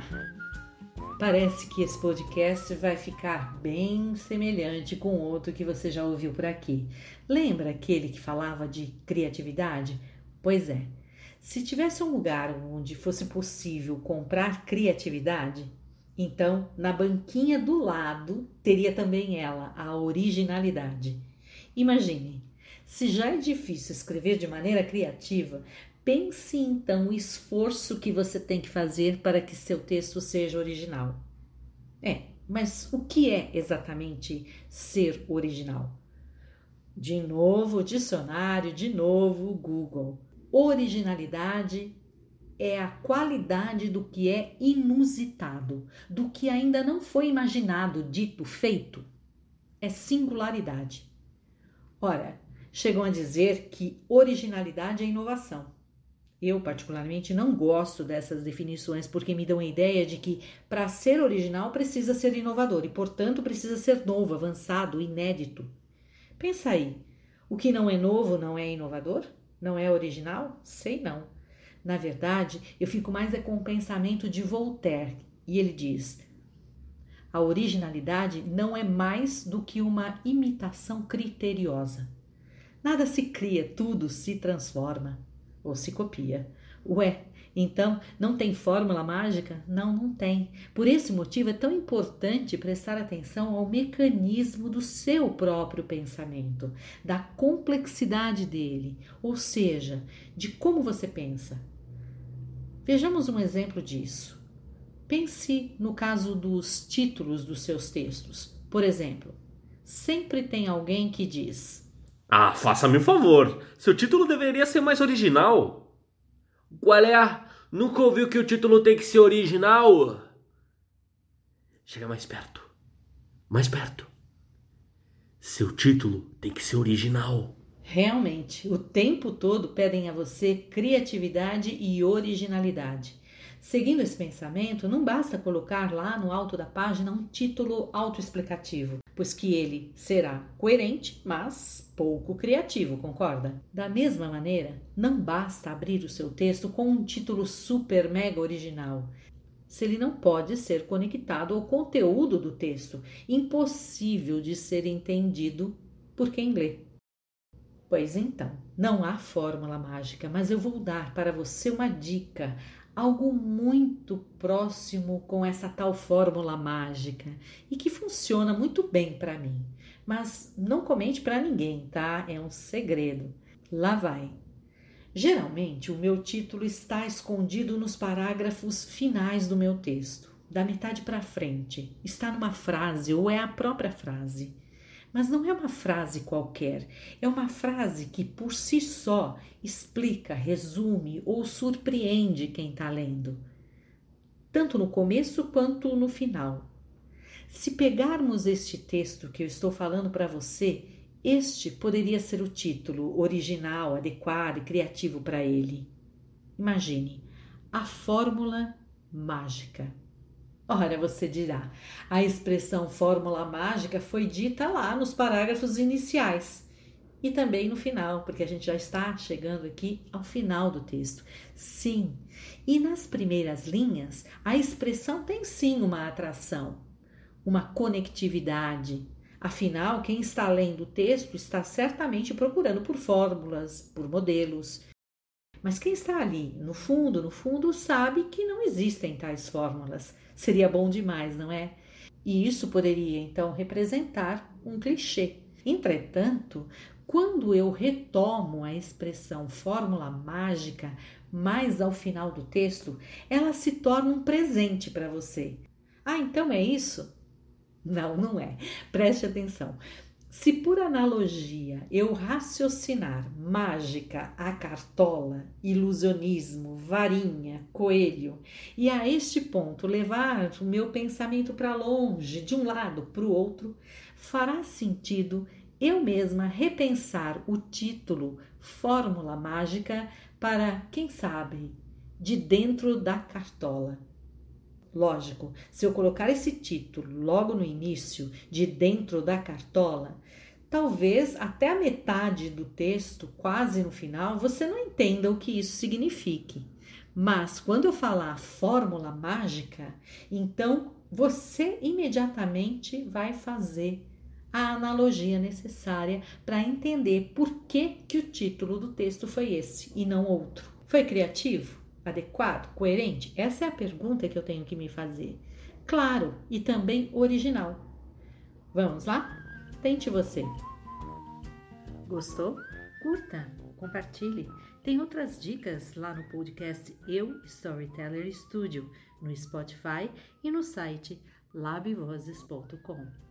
Olá! Parece que esse podcast vai ficar bem semelhante com outro que você já ouviu por aqui. Lembra aquele que falava de criatividade? Pois é. Se tivesse um lugar onde fosse possível comprar criatividade, então na banquinha do lado teria também ela, a originalidade. Imagine, se já é difícil escrever de maneira criativa, Pense então o esforço que você tem que fazer para que seu texto seja original. É, mas o que é exatamente ser original? De novo, dicionário, de novo, Google. Originalidade é a qualidade do que é inusitado, do que ainda não foi imaginado, dito, feito. É singularidade. Ora, chegam a dizer que originalidade é inovação. Eu, particularmente, não gosto dessas definições porque me dão a ideia de que para ser original precisa ser inovador e, portanto, precisa ser novo, avançado, inédito. Pensa aí, o que não é novo não é inovador? Não é original? Sei não. Na verdade, eu fico mais é com o pensamento de Voltaire e ele diz: a originalidade não é mais do que uma imitação criteriosa. Nada se cria, tudo se transforma ou se copia. Ué, então não tem fórmula mágica? Não, não tem. Por esse motivo é tão importante prestar atenção ao mecanismo do seu próprio pensamento, da complexidade dele, ou seja, de como você pensa. Vejamos um exemplo disso. Pense no caso dos títulos dos seus textos. Por exemplo, sempre tem alguém que diz: ah, faça-me um favor. Seu título deveria ser mais original. Qual é. Nunca ouviu que o título tem que ser original? Chega mais perto. Mais perto. Seu título tem que ser original. Realmente, o tempo todo pedem a você criatividade e originalidade. Seguindo esse pensamento, não basta colocar lá no alto da página um título autoexplicativo, pois que ele será coerente, mas pouco criativo, concorda? Da mesma maneira, não basta abrir o seu texto com um título super mega original, se ele não pode ser conectado ao conteúdo do texto, impossível de ser entendido por quem lê. Pois então, não há fórmula mágica, mas eu vou dar para você uma dica algo muito próximo com essa tal fórmula mágica e que funciona muito bem para mim. Mas não comente para ninguém, tá? É um segredo. Lá vai. Geralmente, o meu título está escondido nos parágrafos finais do meu texto, da metade para frente. Está numa frase ou é a própria frase. Mas não é uma frase qualquer, é uma frase que por si só explica, resume ou surpreende quem está lendo, tanto no começo quanto no final. Se pegarmos este texto que eu estou falando para você, este poderia ser o título original, adequado e criativo para ele. Imagine a fórmula mágica. Ora, você dirá, a expressão fórmula mágica foi dita lá nos parágrafos iniciais e também no final, porque a gente já está chegando aqui ao final do texto. Sim, e nas primeiras linhas, a expressão tem sim uma atração, uma conectividade. Afinal, quem está lendo o texto está certamente procurando por fórmulas, por modelos. Mas quem está ali, no fundo, no fundo, sabe que não existem tais fórmulas Seria bom demais, não é? E isso poderia então representar um clichê. Entretanto, quando eu retomo a expressão fórmula mágica mais ao final do texto, ela se torna um presente para você. Ah, então é isso? Não, não é. Preste atenção. Se por analogia eu raciocinar mágica a cartola, ilusionismo, varinha, coelho, e a este ponto levar o meu pensamento para longe, de um lado para o outro, fará sentido eu mesma repensar o título Fórmula Mágica para, quem sabe, de dentro da cartola. Lógico, se eu colocar esse título logo no início, de dentro da cartola, talvez até a metade do texto, quase no final, você não entenda o que isso signifique. Mas quando eu falar fórmula mágica, então você imediatamente vai fazer a analogia necessária para entender por que, que o título do texto foi esse e não outro. Foi criativo? Adequado? Coerente? Essa é a pergunta que eu tenho que me fazer. Claro, e também original. Vamos lá? Tente você. Gostou? Curta, compartilhe. Tem outras dicas lá no podcast Eu Storyteller Studio, no Spotify e no site labvozes.com.